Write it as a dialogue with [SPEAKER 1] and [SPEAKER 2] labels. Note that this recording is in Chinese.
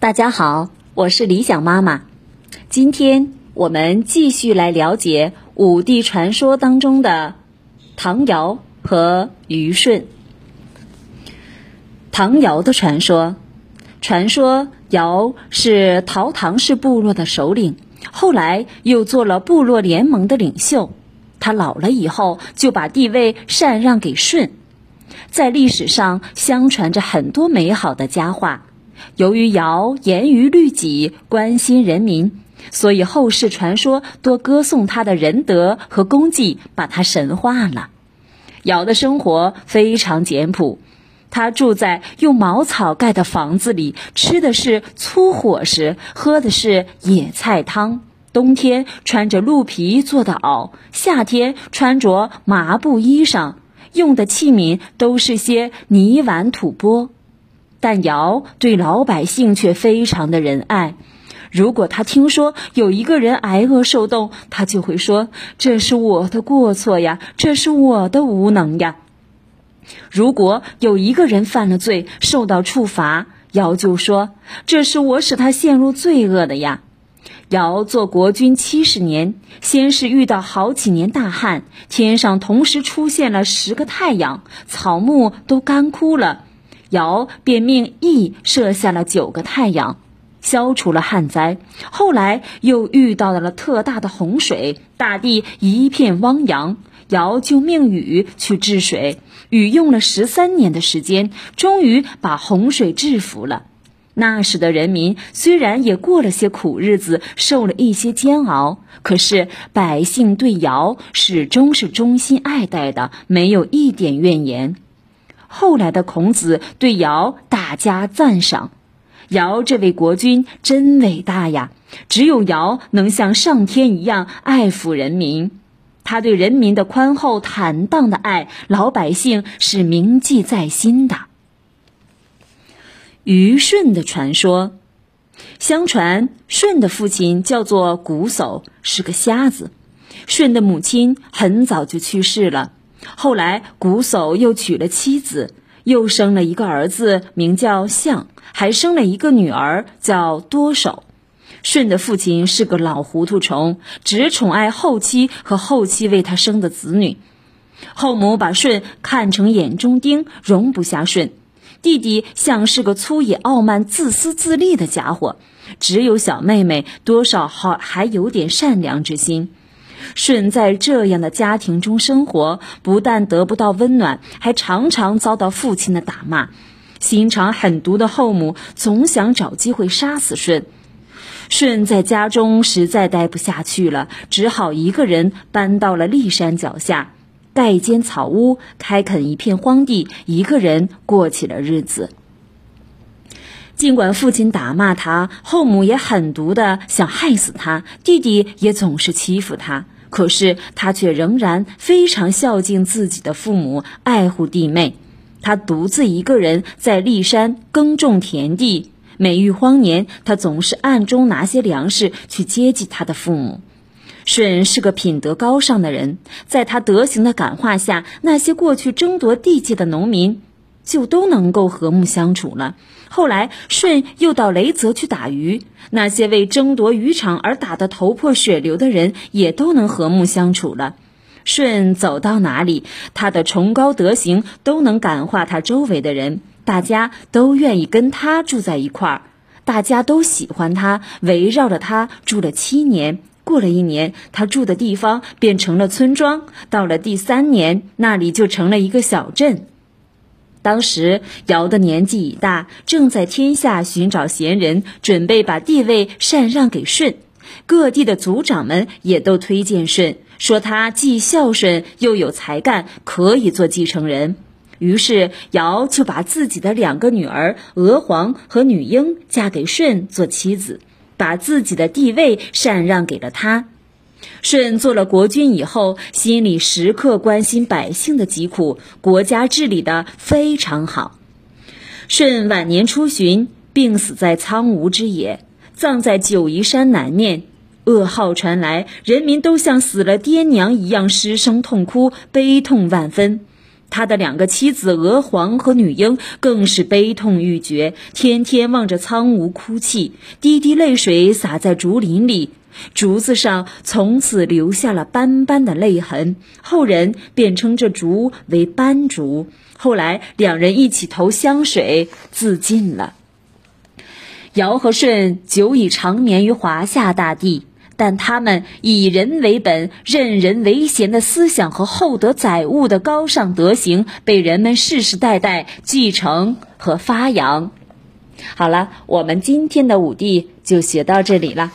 [SPEAKER 1] 大家好，我是理想妈妈。今天我们继续来了解五帝传说当中的唐尧和虞舜。唐尧的传说，传说尧是陶唐氏部落的首领，后来又做了部落联盟的领袖。他老了以后，就把地位禅让给舜。在历史上相传着很多美好的佳话。由于尧严于律己、关心人民，所以后世传说多歌颂他的仁德和功绩，把他神化了。尧的生活非常简朴，他住在用茅草盖的房子里，吃的是粗伙食，喝的是野菜汤。冬天穿着鹿皮做的袄，夏天穿着麻布衣裳，用的器皿都是些泥碗土钵。但尧对老百姓却非常的仁爱。如果他听说有一个人挨饿受冻，他就会说：“这是我的过错呀，这是我的无能呀。”如果有一个人犯了罪，受到处罚，尧就说：“这是我使他陷入罪恶的呀。”尧做国君七十年，先是遇到好几年大旱，天上同时出现了十个太阳，草木都干枯了。尧便命羿射下了九个太阳，消除了旱灾。后来又遇到了特大的洪水，大地一片汪洋。尧就命禹去治水，禹用了十三年的时间，终于把洪水制服了。那时的人民虽然也过了些苦日子，受了一些煎熬，可是百姓对尧始终是忠心爱戴的，没有一点怨言。后来的孔子对尧大加赞赏，尧这位国君真伟大呀！只有尧能像上天一样爱抚人民，他对人民的宽厚坦荡的爱，老百姓是铭记在心的。虞舜的传说，相传舜的父亲叫做瞽叟，是个瞎子，舜的母亲很早就去世了。后来，瞽叟又娶了妻子，又生了一个儿子，名叫象，还生了一个女儿，叫多手。舜的父亲是个老糊涂虫，只宠爱后妻和后妻为他生的子女。后母把舜看成眼中钉，容不下舜。弟弟像是个粗野、傲慢、自私自利的家伙，只有小妹妹多少好还有点善良之心。舜在这样的家庭中生活，不但得不到温暖，还常常遭到父亲的打骂。心肠狠毒的后母总想找机会杀死舜。舜在家中实在待不下去了，只好一个人搬到了骊山脚下，盖一间草屋，开垦一片荒地，一个人过起了日子。尽管父亲打骂他，后母也狠毒的想害死他，弟弟也总是欺负他，可是他却仍然非常孝敬自己的父母，爱护弟妹。他独自一个人在骊山耕种田地，每遇荒年，他总是暗中拿些粮食去接济他的父母。舜是个品德高尚的人，在他德行的感化下，那些过去争夺地界的农民。就都能够和睦相处了。后来，舜又到雷泽去打鱼，那些为争夺渔场而打得头破血流的人，也都能和睦相处了。舜走到哪里，他的崇高德行都能感化他周围的人，大家都愿意跟他住在一块儿，大家都喜欢他，围绕着他住了七年。过了一年，他住的地方变成了村庄；到了第三年，那里就成了一个小镇。当时尧的年纪已大，正在天下寻找贤人，准备把地位禅让给舜。各地的族长们也都推荐舜，说他既孝顺又有才干，可以做继承人。于是尧就把自己的两个女儿娥皇和女英嫁给舜做妻子，把自己的地位禅让给了他。舜做了国君以后，心里时刻关心百姓的疾苦，国家治理的非常好。舜晚年出巡，病死在苍梧之野，葬在九夷山南面。噩耗传来，人民都像死了爹娘一样失声痛哭，悲痛万分。他的两个妻子娥皇和女英更是悲痛欲绝，天天望着苍梧哭泣，滴滴泪水洒在竹林里，竹子上从此留下了斑斑的泪痕。后人便称这竹为斑竹。后来两人一起投湘水自尽了。尧和舜久已长眠于华夏大地。但他们以人为本、任人唯贤的思想和厚德载物的高尚德行，被人们世世代代继承和发扬。好了，我们今天的五帝就学到这里了。